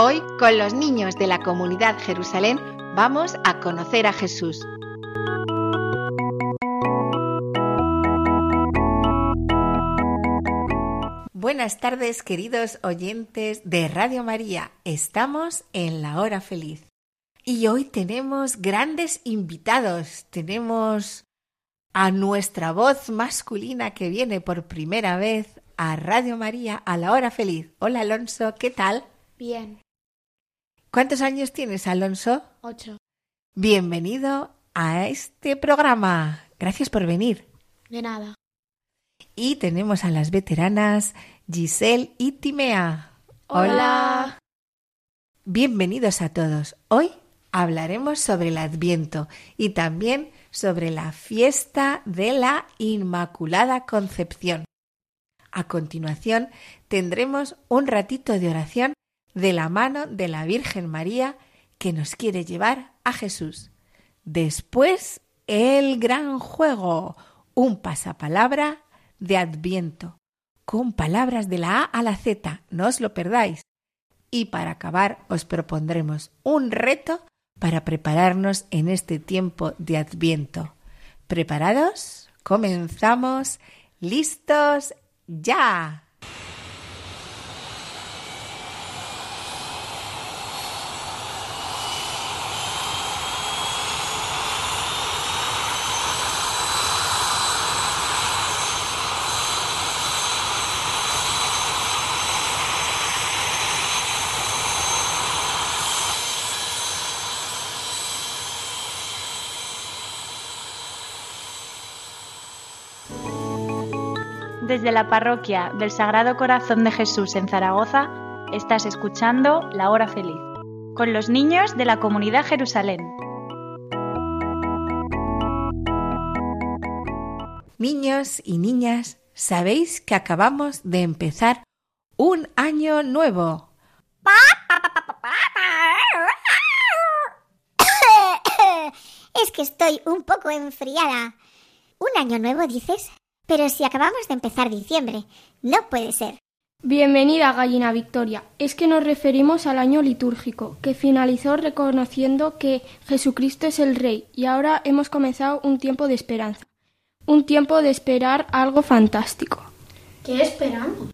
Hoy, con los niños de la comunidad Jerusalén, vamos a conocer a Jesús. Buenas tardes, queridos oyentes de Radio María. Estamos en la hora feliz. Y hoy tenemos grandes invitados. Tenemos a nuestra voz masculina que viene por primera vez a Radio María a la hora feliz. Hola Alonso, ¿qué tal? Bien, ¿Cuántos años tienes, Alonso? ocho. Bienvenido a este programa. Gracias por venir. De nada. Y tenemos a las veteranas Giselle y Timea. Hola. Bienvenidos a todos. Hoy hablaremos sobre el Adviento y también sobre la fiesta de la Inmaculada Concepción. A continuación tendremos un ratito de oración de la mano de la Virgen María que nos quiere llevar a Jesús. Después el gran juego, un pasapalabra de Adviento, con palabras de la A a la Z, no os lo perdáis. Y para acabar os propondremos un reto para prepararnos en este tiempo de Adviento. ¿Preparados? Comenzamos. ¿Listos? ¡Ya! Desde la parroquia del Sagrado Corazón de Jesús en Zaragoza, estás escuchando La Hora Feliz, con los niños de la comunidad Jerusalén. Niños y niñas, sabéis que acabamos de empezar un año nuevo. Es que estoy un poco enfriada. ¿Un año nuevo dices? Pero si acabamos de empezar diciembre, no puede ser. Bienvenida, Gallina Victoria. Es que nos referimos al año litúrgico, que finalizó reconociendo que Jesucristo es el Rey y ahora hemos comenzado un tiempo de esperanza. Un tiempo de esperar algo fantástico. ¿Qué esperamos?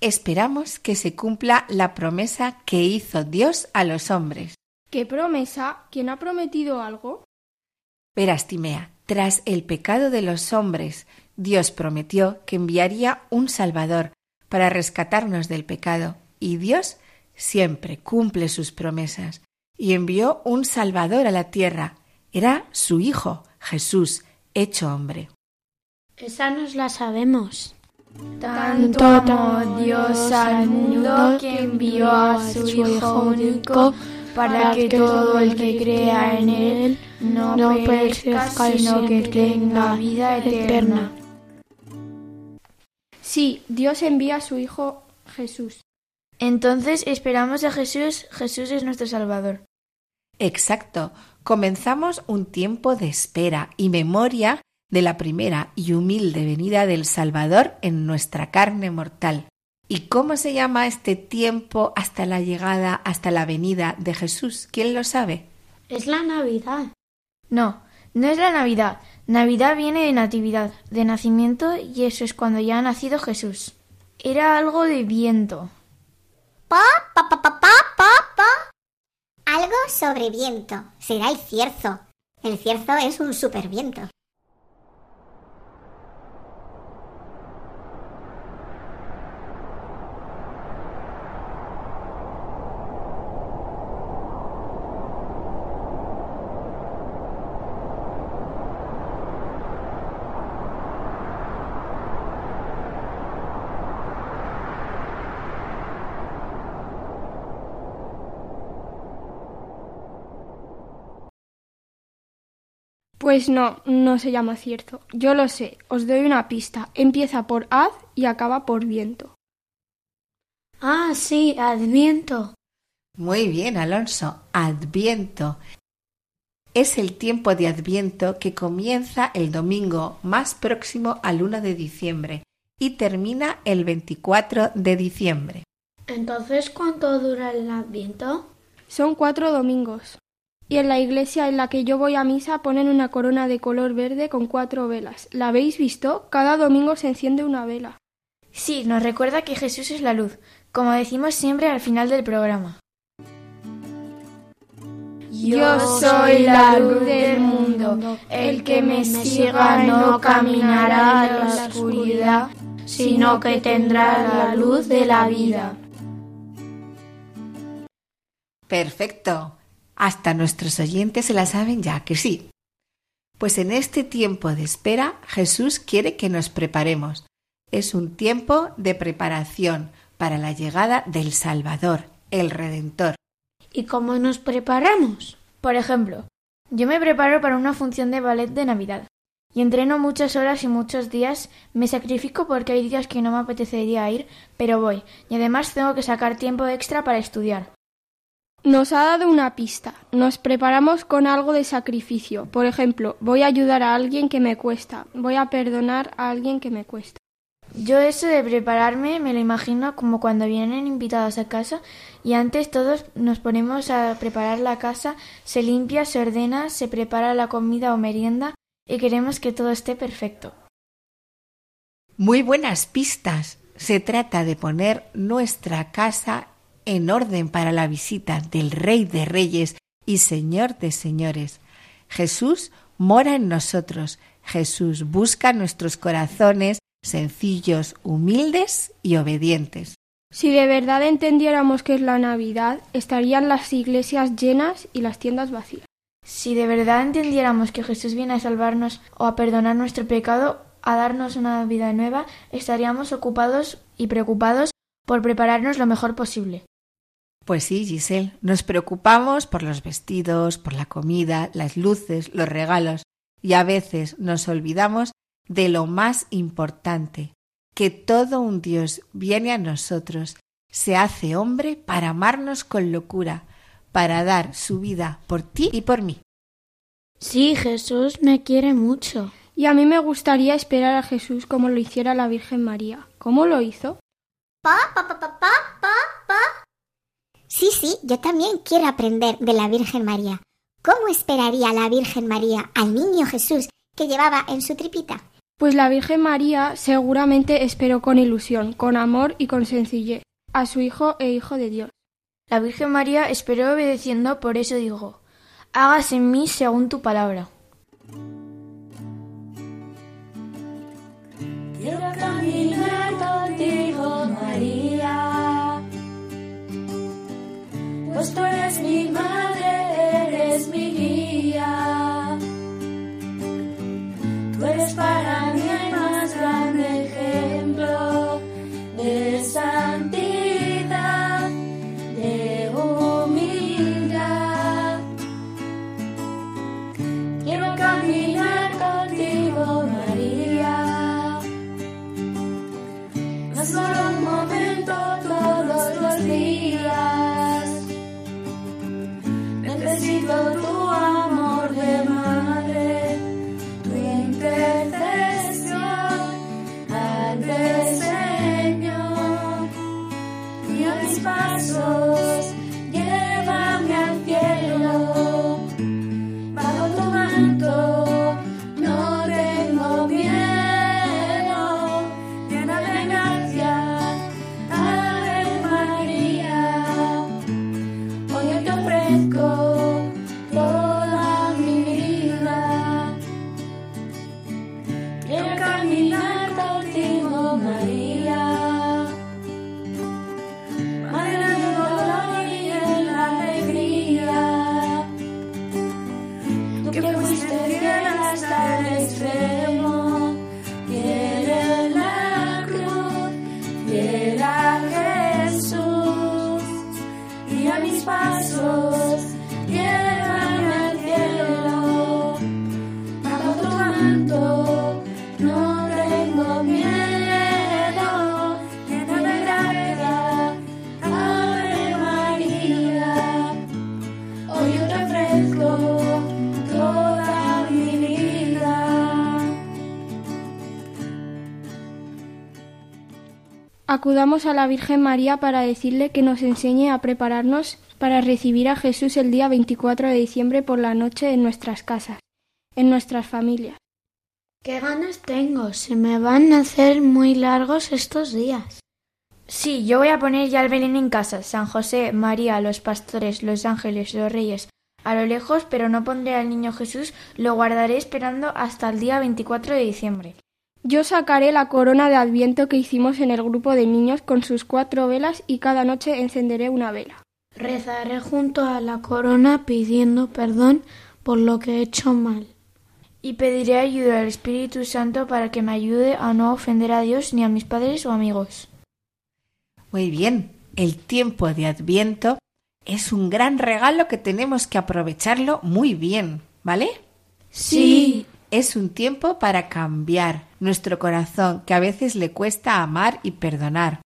Esperamos que se cumpla la promesa que hizo Dios a los hombres. ¿Qué promesa? ¿Quién ha prometido algo? Verás, Timea, tras el pecado de los hombres, Dios prometió que enviaría un Salvador para rescatarnos del pecado, y Dios siempre cumple sus promesas, y envió un Salvador a la tierra. Era su Hijo, Jesús, hecho hombre. Esa nos la sabemos. Tanto amó Dios al mundo que envió a su Hijo único para que todo el que crea en Él no, perezca, sino que tenga vida eterna. Sí, Dios envía a su Hijo Jesús. Entonces esperamos a Jesús, Jesús es nuestro Salvador. Exacto. Comenzamos un tiempo de espera y memoria de la primera y humilde venida del Salvador en nuestra carne mortal. ¿Y cómo se llama este tiempo hasta la llegada, hasta la venida de Jesús? ¿Quién lo sabe? Es la Navidad. No, no es la Navidad. Navidad viene de natividad, de nacimiento, y eso es cuando ya ha nacido Jesús. Era algo de viento. Pa, pa, pa, pa, pa, pa. Algo sobre viento. Será el cierzo. El cierzo es un superviento. Pues no, no se llama cierzo. Yo lo sé, os doy una pista. Empieza por haz y acaba por viento. Ah, sí, Adviento. Muy bien, Alonso. Adviento. Es el tiempo de Adviento que comienza el domingo más próximo al 1 de diciembre y termina el 24 de diciembre. Entonces, ¿cuánto dura el Adviento? Son cuatro domingos. Y en la iglesia en la que yo voy a misa ponen una corona de color verde con cuatro velas. ¿La habéis visto? Cada domingo se enciende una vela. Sí, nos recuerda que Jesús es la luz, como decimos siempre al final del programa. Yo soy la luz del mundo. El que me siga no caminará en la oscuridad, sino que tendrá la luz de la vida. Perfecto. Hasta nuestros oyentes se la saben ya, que sí. Pues en este tiempo de espera Jesús quiere que nos preparemos. Es un tiempo de preparación para la llegada del Salvador, el Redentor. ¿Y cómo nos preparamos? Por ejemplo, yo me preparo para una función de ballet de Navidad. Y entreno muchas horas y muchos días, me sacrifico porque hay días que no me apetecería ir, pero voy, y además tengo que sacar tiempo extra para estudiar. Nos ha dado una pista. Nos preparamos con algo de sacrificio. Por ejemplo, voy a ayudar a alguien que me cuesta. Voy a perdonar a alguien que me cuesta. Yo eso de prepararme me lo imagino como cuando vienen invitados a casa y antes todos nos ponemos a preparar la casa, se limpia, se ordena, se prepara la comida o merienda y queremos que todo esté perfecto. Muy buenas pistas. Se trata de poner nuestra casa en orden para la visita del Rey de Reyes y Señor de Señores. Jesús mora en nosotros. Jesús busca nuestros corazones sencillos, humildes y obedientes. Si de verdad entendiéramos qué es la Navidad, estarían las iglesias llenas y las tiendas vacías. Si de verdad entendiéramos que Jesús viene a salvarnos o a perdonar nuestro pecado, a darnos una vida nueva, estaríamos ocupados y preocupados por prepararnos lo mejor posible. Pues sí, Giselle, nos preocupamos por los vestidos, por la comida, las luces, los regalos, y a veces nos olvidamos de lo más importante, que todo un Dios viene a nosotros, se hace hombre para amarnos con locura, para dar su vida por ti y por mí. Sí, Jesús me quiere mucho. Y a mí me gustaría esperar a Jesús como lo hiciera la Virgen María. ¿Cómo lo hizo? Pa, pa, pa, pa, pa, pa, pa. Sí, sí, yo también quiero aprender de la Virgen María. ¿Cómo esperaría la Virgen María al niño Jesús que llevaba en su tripita? Pues la Virgen María seguramente esperó con ilusión, con amor y con sencillez a su Hijo e Hijo de Dios. La Virgen María esperó obedeciendo, por eso digo, hágase en mí según tu palabra. Quiero caminar contigo, María. Pues tú eres mi madre, eres mi guía. Tú eres para mí el más grande ejemplo de santidad, acudamos a la Virgen María para decirle que nos enseñe a prepararnos para recibir a Jesús el día 24 de diciembre por la noche en nuestras casas, en nuestras familias. ¿Qué ganas tengo? Se me van a hacer muy largos estos días. Sí, yo voy a poner ya el Belén en casa. San José, María, los pastores, los ángeles, los reyes. A lo lejos, pero no pondré al niño Jesús, lo guardaré esperando hasta el día 24 de diciembre. Yo sacaré la corona de Adviento que hicimos en el grupo de niños con sus cuatro velas y cada noche encenderé una vela. Rezaré junto a la corona pidiendo perdón por lo que he hecho mal. Y pediré ayuda al Espíritu Santo para que me ayude a no ofender a Dios ni a mis padres o amigos. Muy bien, el tiempo de Adviento es un gran regalo que tenemos que aprovecharlo muy bien, ¿vale? Sí. Es un tiempo para cambiar nuestro corazón que a veces le cuesta amar y perdonar,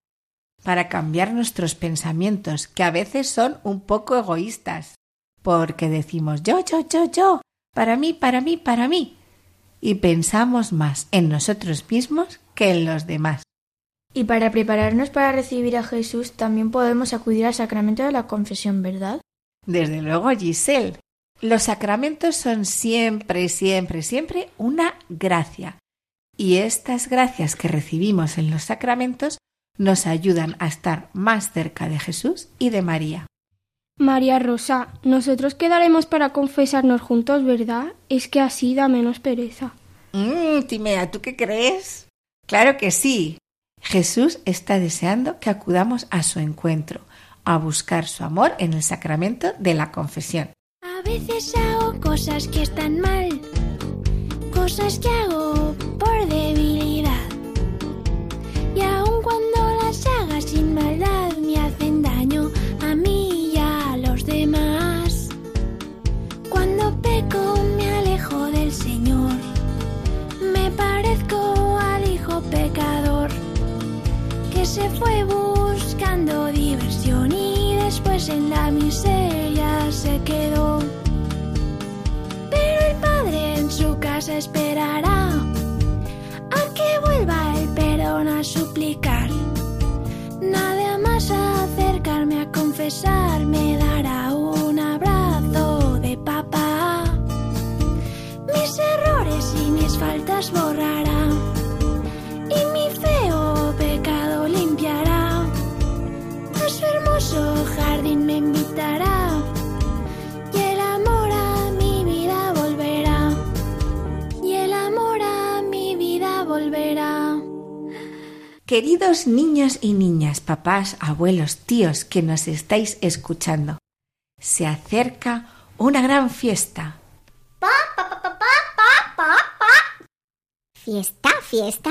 para cambiar nuestros pensamientos que a veces son un poco egoístas, porque decimos yo, yo, yo, yo, para mí, para mí, para mí, y pensamos más en nosotros mismos que en los demás. Y para prepararnos para recibir a Jesús también podemos acudir al sacramento de la confesión, ¿verdad? Desde luego, Giselle. Los sacramentos son siempre, siempre, siempre una gracia. Y estas gracias que recibimos en los sacramentos nos ayudan a estar más cerca de Jesús y de María. María Rosa, nosotros quedaremos para confesarnos juntos, ¿verdad? Es que así da menos pereza. Mmm, Timea, ¿tú qué crees? Claro que sí. Jesús está deseando que acudamos a su encuentro, a buscar su amor en el sacramento de la confesión. A veces hago cosas que están mal, cosas que hago por debilidad. Y aun cuando las haga sin maldad, me hacen daño a mí y a los demás. Cuando peco, me alejo del Señor, me parezco al Hijo pecador que se fue buscando diversión después en la miseria se quedó. Pero el Padre en su casa esperará a que vuelva el perdón a suplicar. Nada más acercarme a confesar me dará un abrazo de papá. Mis errores y mis faltas borrará Queridos niños y niñas, papás, abuelos, tíos que nos estáis escuchando, se acerca una gran fiesta. Pa, pa, pa, pa, pa, pa, pa. ¿Fiesta? ¿Fiesta?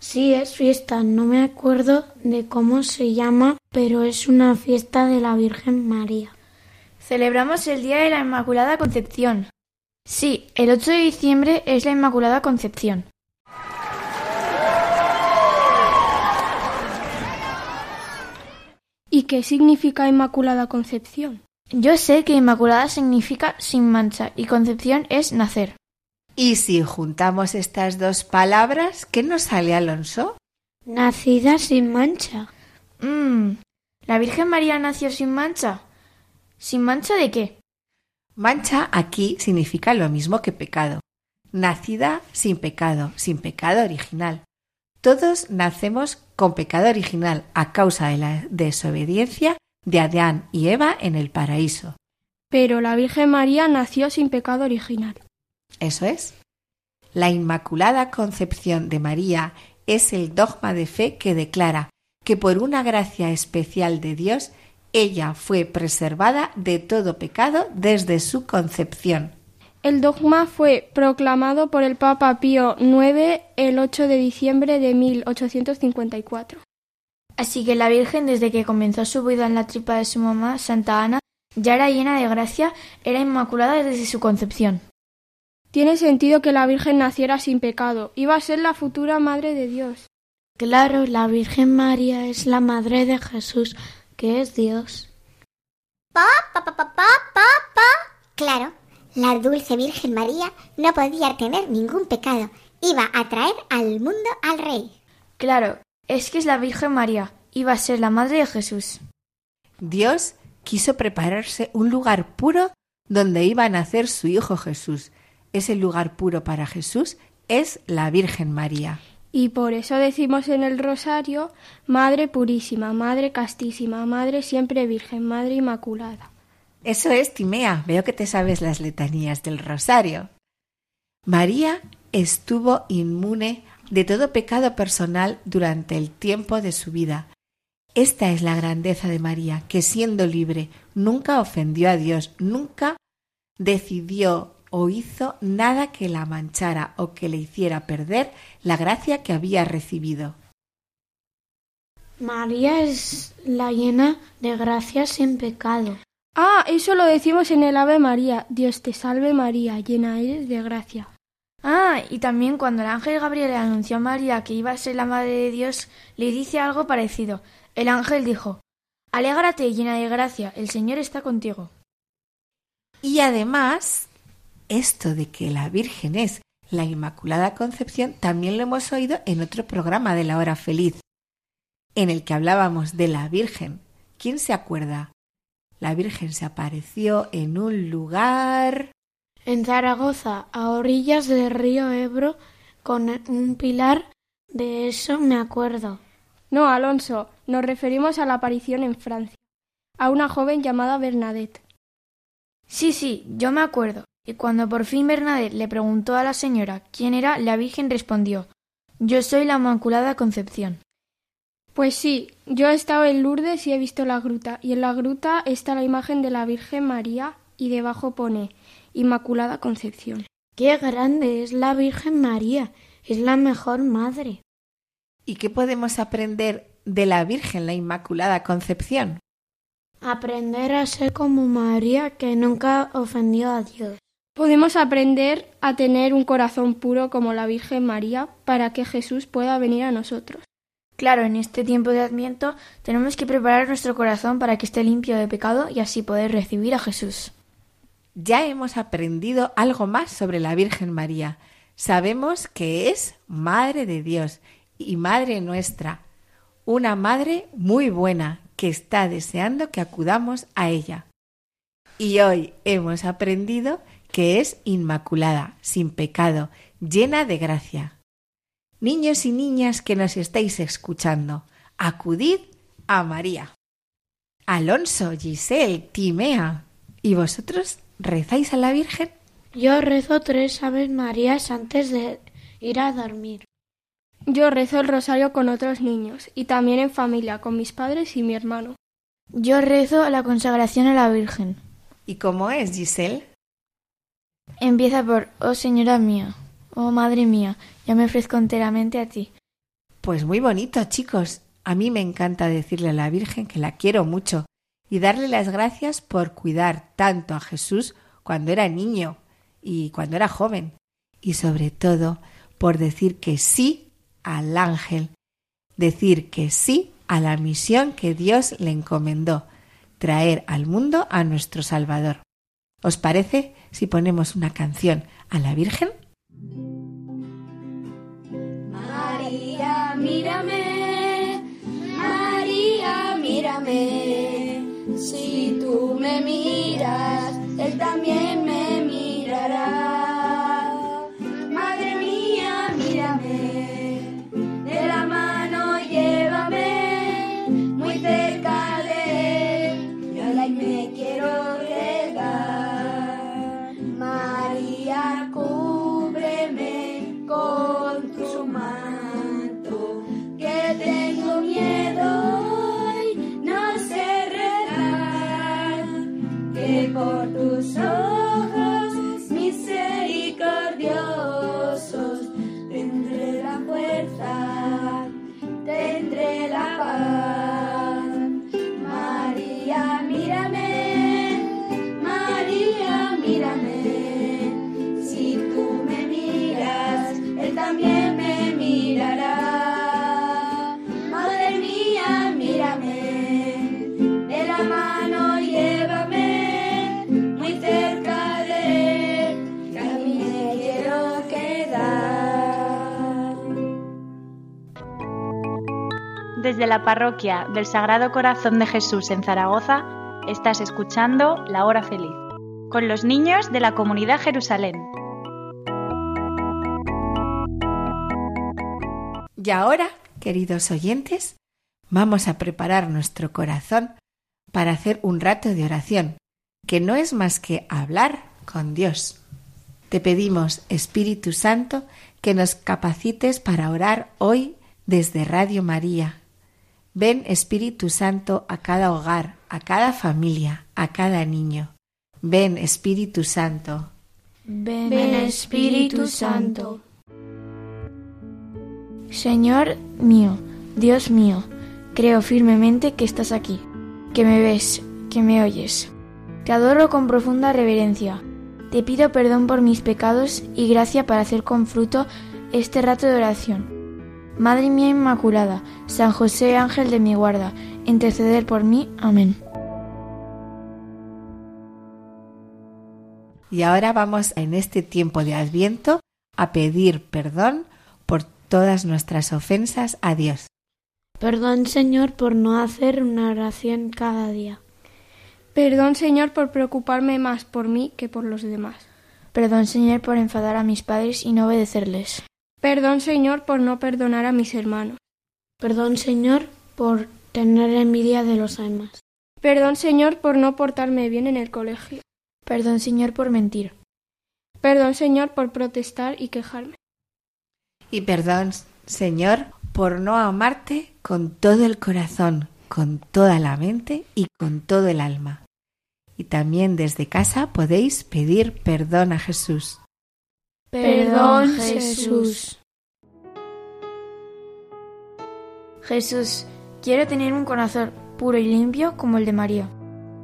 Sí, es fiesta. No me acuerdo de cómo se llama, pero es una fiesta de la Virgen María. Celebramos el Día de la Inmaculada Concepción. Sí, el 8 de diciembre es la Inmaculada Concepción. ¿Y qué significa Inmaculada Concepción? Yo sé que Inmaculada significa sin mancha y Concepción es nacer. Y si juntamos estas dos palabras, ¿qué nos sale, Alonso? Nacida sin mancha. Mmm, ¿la Virgen María nació sin mancha? ¿Sin mancha de qué? Mancha aquí significa lo mismo que pecado. Nacida sin pecado, sin pecado original. Todos nacemos con pecado original a causa de la desobediencia de Adán y Eva en el paraíso. Pero la Virgen María nació sin pecado original. Eso es. La Inmaculada Concepción de María es el dogma de fe que declara que por una gracia especial de Dios ella fue preservada de todo pecado desde su concepción. El dogma fue proclamado por el Papa Pío IX el 8 de diciembre de 1854. Así que la Virgen, desde que comenzó su vida en la tripa de su mamá, Santa Ana, ya era llena de gracia, era inmaculada desde su concepción. Tiene sentido que la Virgen naciera sin pecado. Iba a ser la futura Madre de Dios. Claro, la Virgen María es la Madre de Jesús, que es Dios. Pa, pa, pa, pa, pa, pa, pa. Claro, la dulce Virgen María no podía tener ningún pecado. Iba a traer al mundo al Rey. Claro, Es que es la Virgen María, iba a ser la madre de Jesús. Dios quiso prepararse un lugar puro donde iba a nacer su Hijo Jesús. Ese lugar puro para Jesús es la Virgen María. Y por eso decimos en el rosario, Madre Purísima, Madre Castísima, Madre Siempre Virgen, Madre Inmaculada. Eso es, Timea. Veo que te sabes las letanías del rosario. María estuvo inmune de todo pecado personal durante el tiempo de su vida. Esta es la grandeza de María, que siendo libre nunca ofendió a Dios, nunca decidió o hizo nada que la manchara o que le hiciera perder la gracia que había recibido. María es la llena de gracia sin pecado. Ah, eso lo decimos en el Ave María. Dios te salve María, llena eres de gracia. Ah, y también cuando el ángel Gabriel le anunció a María que iba a ser la madre de Dios, le dice algo parecido. El ángel dijo Alégrate, llena de gracia, el Señor está contigo. Y además, esto de que la Virgen es la Inmaculada Concepción también lo hemos oído en otro programa de la hora feliz, en el que hablábamos de la Virgen. ¿Quién se acuerda? La Virgen se apareció en un lugar. En Zaragoza, a orillas del río Ebro, con un pilar. De eso me acuerdo. No, Alonso, nos referimos a la aparición en Francia, a una joven llamada Bernadette. Sí, sí, yo me acuerdo. Y cuando por fin Bernadette le preguntó a la señora quién era, la Virgen respondió Yo soy la Inmaculada Concepción. Pues sí, yo he estado en Lourdes y he visto la gruta, y en la gruta está la imagen de la Virgen María y debajo pone Inmaculada Concepción. ¡Qué grande es la Virgen María! Es la mejor madre. ¿Y qué podemos aprender de la Virgen, la Inmaculada Concepción? Aprender a ser como María, que nunca ofendió a Dios. Podemos aprender a tener un corazón puro como la Virgen María para que Jesús pueda venir a nosotros. Claro, en este tiempo de Adviento tenemos que preparar nuestro corazón para que esté limpio de pecado y así poder recibir a Jesús. Ya hemos aprendido algo más sobre la Virgen María. Sabemos que es Madre de Dios y Madre nuestra, una Madre muy buena que está deseando que acudamos a ella. Y hoy hemos aprendido que es inmaculada, sin pecado, llena de gracia. Niños y niñas que nos estáis escuchando, acudid a María. Alonso, Giselle, Timea, ¿y vosotros rezáis a la Virgen? Yo rezo tres Aves Marías antes de ir a dormir. Yo rezo el rosario con otros niños y también en familia, con mis padres y mi hermano. Yo rezo la consagración a la Virgen. ¿Y cómo es, Giselle? Empieza por Oh Señora mía, oh Madre mía, ya me ofrezco enteramente a ti. Pues muy bonito, chicos. A mí me encanta decirle a la Virgen que la quiero mucho y darle las gracias por cuidar tanto a Jesús cuando era niño y cuando era joven, y sobre todo por decir que sí al ángel, decir que sí a la misión que Dios le encomendó, traer al mundo a nuestro Salvador. ¿Os parece si ponemos una canción a la Virgen? María, mírame, María, mírame, si tú me miras, Él también me mirará. La parroquia del Sagrado Corazón de Jesús en Zaragoza, estás escuchando La Hora Feliz, con los niños de la comunidad Jerusalén. Y ahora, queridos oyentes, vamos a preparar nuestro corazón para hacer un rato de oración, que no es más que hablar con Dios. Te pedimos, Espíritu Santo, que nos capacites para orar hoy desde Radio María. Ven, Espíritu Santo, a cada hogar, a cada familia, a cada niño. Ven, Espíritu Santo. Ven, Espíritu Santo. Señor mío, Dios mío, creo firmemente que estás aquí, que me ves, que me oyes. Te adoro con profunda reverencia. Te pido perdón por mis pecados y gracia para hacer con fruto este rato de oración. Madre mía Inmaculada, San José Ángel de mi guarda, interceder por mí. Amén. Y ahora vamos en este tiempo de Adviento a pedir perdón por todas nuestras ofensas a Dios. Perdón, Señor, por no hacer una oración cada día. Perdón, Señor, por preocuparme más por mí que por los demás. Perdón, Señor, por enfadar a mis padres y no obedecerles. Perdón, Señor, por no perdonar a mis hermanos. Perdón, Señor, por tener envidia de los demás. Perdón, Señor, por no portarme bien en el colegio. Perdón, Señor, por mentir. Perdón, Señor, por protestar y quejarme. Y perdón, Señor, por no amarte con todo el corazón, con toda la mente y con todo el alma. Y también desde casa podéis pedir perdón a Jesús. Perdón, Jesús. Jesús, quiero tener un corazón puro y limpio como el de María.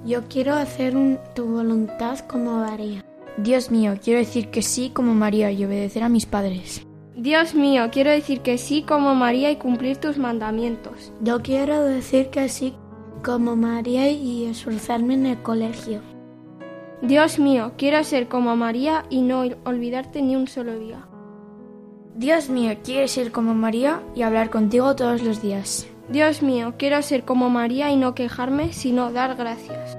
Yo quiero hacer un- tu voluntad como María. Dios mío, quiero decir que sí como María y obedecer a mis padres. Dios mío, quiero decir que sí como María y cumplir tus mandamientos. Yo quiero decir que sí como María y esforzarme en el colegio. Dios mío, quiero ser como María y no olvidarte ni un solo día. Dios mío, quiero ser como María y hablar contigo todos los días. Dios mío, quiero ser como María y no quejarme, sino dar gracias.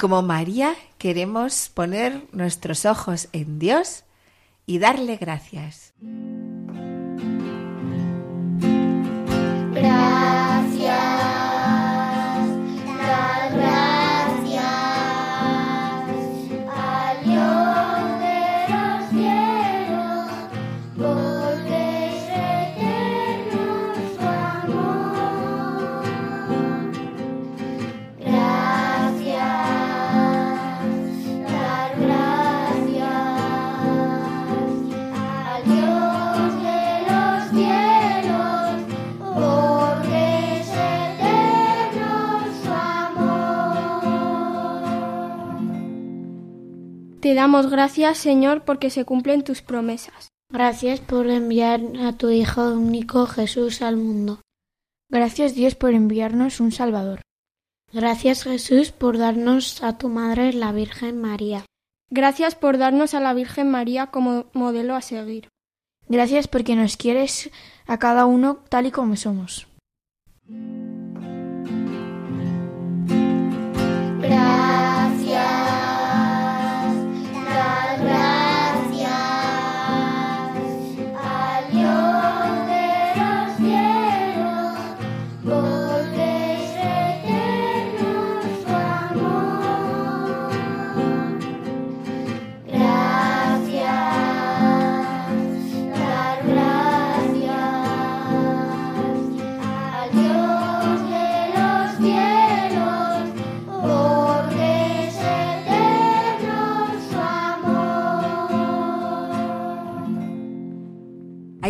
Como María queremos poner nuestros ojos en Dios y darle gracias. Te damos gracias, Señor, porque se cumplen tus promesas. Gracias por enviar a tu Hijo único Jesús al mundo. Gracias Dios por enviarnos un Salvador. Gracias Jesús por darnos a tu Madre la Virgen María. Gracias por darnos a la Virgen María como modelo a seguir. Gracias porque nos quieres a cada uno tal y como somos.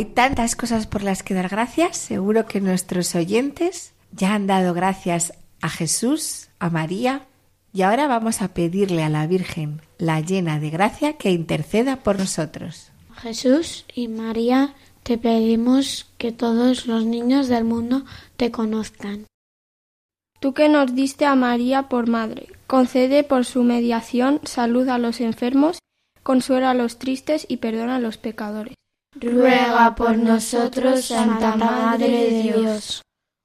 Hay tantas cosas por las que dar gracias. Seguro que nuestros oyentes ya han dado gracias a Jesús, a María, y ahora vamos a pedirle a la Virgen, la llena de gracia, que interceda por nosotros. Jesús y María, te pedimos que todos los niños del mundo te conozcan. Tú que nos diste a María por madre, concede por su mediación salud a los enfermos, consuela a los tristes y perdona a los pecadores. Ruega por nosotros, Santa Madre de Dios.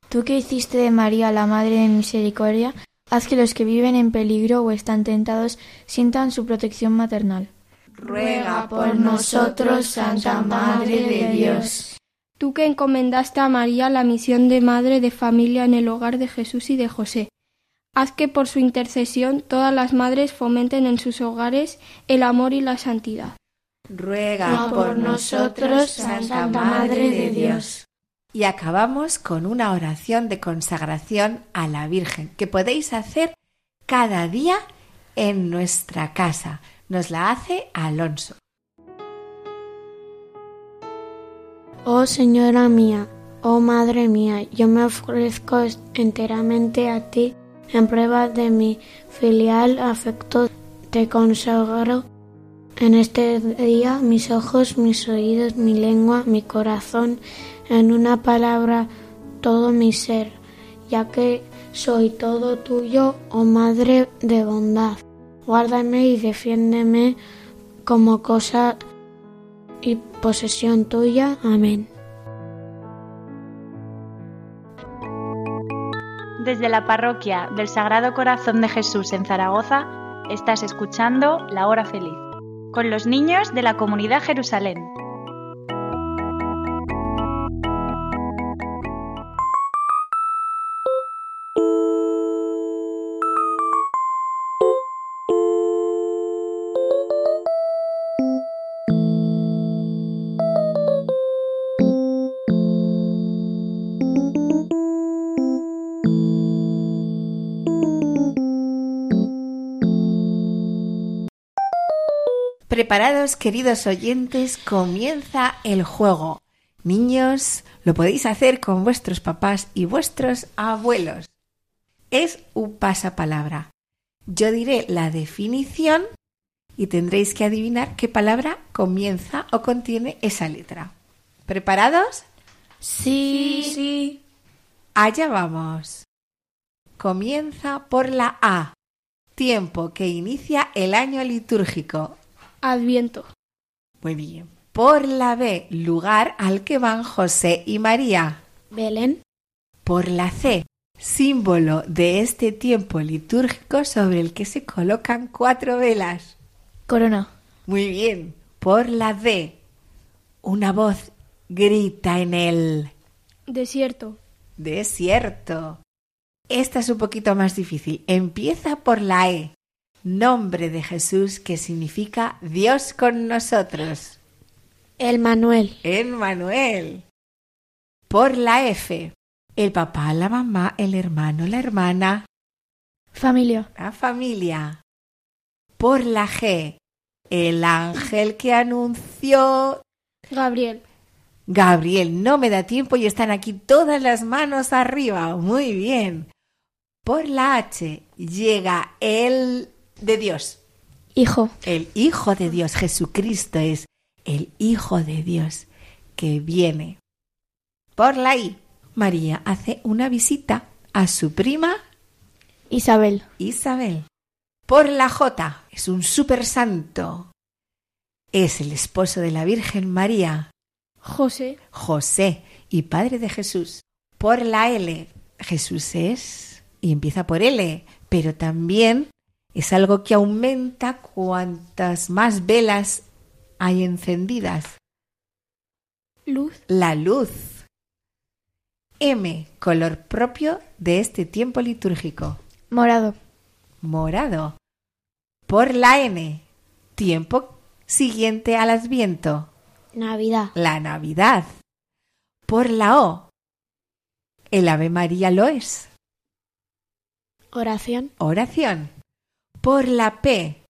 Tú que hiciste de María la Madre de Misericordia, haz que los que viven en peligro o están tentados sientan su protección maternal. Ruega por nosotros, Santa Madre de Dios. Tú que encomendaste a María la misión de madre de familia en el hogar de Jesús y de José, haz que por su intercesión todas las madres fomenten en sus hogares el amor y la santidad. Ruega por nosotros, Santa Madre de Dios. Y acabamos con una oración de consagración a la Virgen que podéis hacer cada día en nuestra casa. Nos la hace Alonso. Oh Señora mía, oh Madre mía, yo me ofrezco enteramente a ti en prueba de mi filial afecto. Te consagro en este día mis ojos, mis oídos, mi lengua, mi corazón, en una palabra todo mi ser, ya que soy todo tuyo, oh Madre de bondad. Guárdame y defiéndeme como cosa y posesión tuya. Amén. Desde la parroquia del Sagrado Corazón de Jesús en Zaragoza, estás escuchando La Hora Feliz, con los niños de la comunidad Jerusalén. Preparados, queridos oyentes, comienza el juego. Niños, lo podéis hacer con vuestros papás y vuestros abuelos. Es un pasapalabra. Yo diré la definición y tendréis que adivinar qué palabra comienza o contiene esa letra. ¿Preparados? Sí. Sí. Allá vamos. Comienza por la A. Tiempo que inicia el año litúrgico. Adviento. Muy bien. Por la B, lugar al que van José y María. Belén. Por la C, símbolo de este tiempo litúrgico sobre el que se colocan cuatro velas. Corona. Muy bien. Por la D, una voz grita en el Desierto. desierto. Esta es un poquito más difícil. Empieza por la E, nombre de Jesús que significa Dios con nosotros. El Manuel. Emmanuel. Por la F, el papá, la mamá, el hermano, la hermana, Familia. la familia. Por la G, el ángel que anunció Gabriel. Gabriel, no me da tiempo y están aquí todas las manos arriba. Muy bien. Por la H llega el de Dios. Hijo. El Hijo de Dios, Jesucristo es el Hijo de Dios que viene. Por la I, María hace una visita a su prima Isabel. Isabel. Por la J, es un super santo. Es el esposo de la Virgen María. José. José y padre de Jesús. Por la L, Jesús es, y empieza por L, pero también es algo que aumenta cuantas más velas hay encendidas. Luz. La luz. M, color propio de este tiempo litúrgico. Morado. Morado. Por la N, tiempo siguiente al Adviento. Navidad. La Navidad. Por la O, el Ave María lo es. Oración. Oración. Por la P,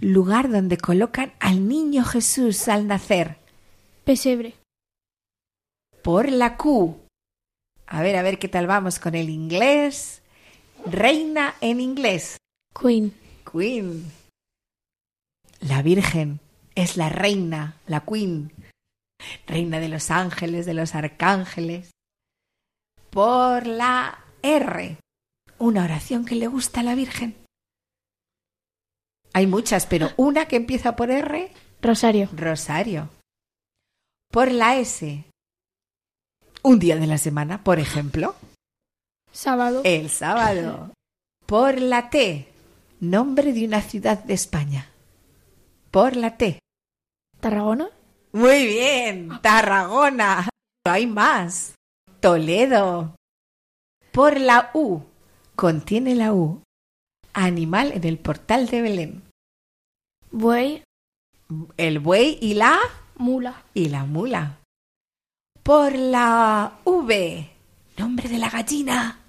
lugar donde colocan al niño Jesús al nacer. Pesebre. Por la Q. A ver, a ver qué tal vamos con el inglés. Reina en inglés. Queen. Queen. La Virgen es la reina, la Queen. Reina de los ángeles, de los arcángeles. Por la R. Una oración que le gusta a la Virgen. Hay muchas, pero una que empieza por R. Rosario. Rosario. Por la S. Un día de la semana, por ejemplo. Sábado. El sábado. Por la T. Nombre de una ciudad de España. Por la T. Tarragona. Muy bien. Tarragona. Hay más. Toledo. Por la U. Contiene la U. Animal en el portal de Belén. Buey. El buey y la Mula. y la mula. Por la V. Nombre de la gallina.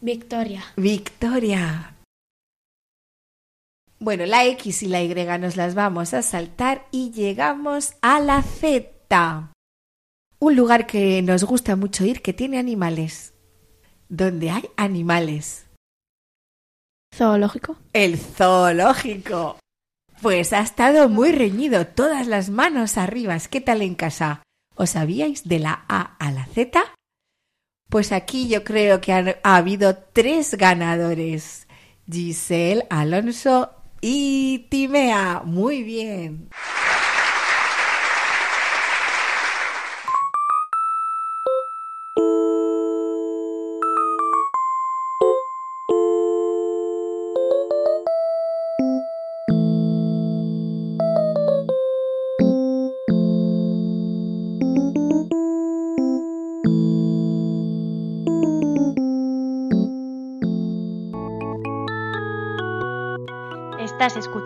Victoria. Victoria. Bueno, la X y la Y nos las vamos a saltar y llegamos a la Z. Un lugar que nos gusta mucho ir que tiene animales. Donde hay animales. Zoológico. El zoológico. Pues ha estado muy reñido, todas las manos arriba. ¿Qué tal en casa? ¿Os sabíais de la A a la Z? Pues aquí yo creo que han- ha habido tres ganadores. Giselle, Alonso y Timea. Muy bien.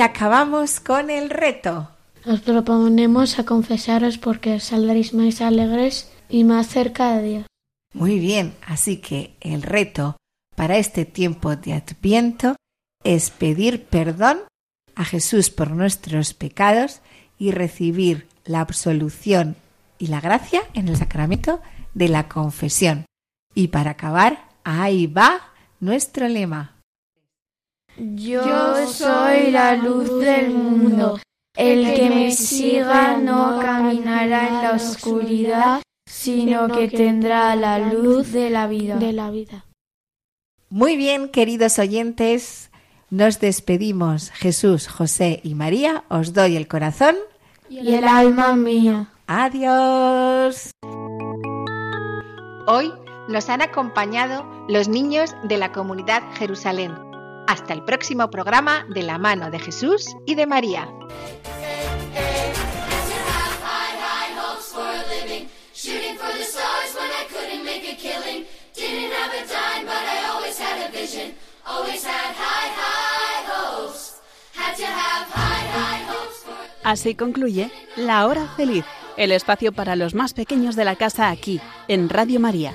Y acabamos con el reto. Os proponemos a confesaros porque saldréis más alegres y más cerca de Dios. Muy bien, así que el reto para este tiempo de Adviento es pedir perdón a Jesús por nuestros pecados y recibir la absolución y la gracia en el sacramento de la confesión. Y para acabar, ahí va nuestro lema. Yo soy la luz del mundo. El que me siga no caminará en la oscuridad, sino que tendrá la luz de la vida. De la vida. Muy bien, queridos oyentes, nos despedimos. Jesús, José y María, os doy el corazón. Y el alma mía. Adiós. Hoy nos han acompañado los niños de la comunidad Jerusalén. Hasta el próximo programa de la mano de Jesús y de María. Así concluye La Hora Feliz, el espacio para los más pequeños de la casa aquí, en Radio María.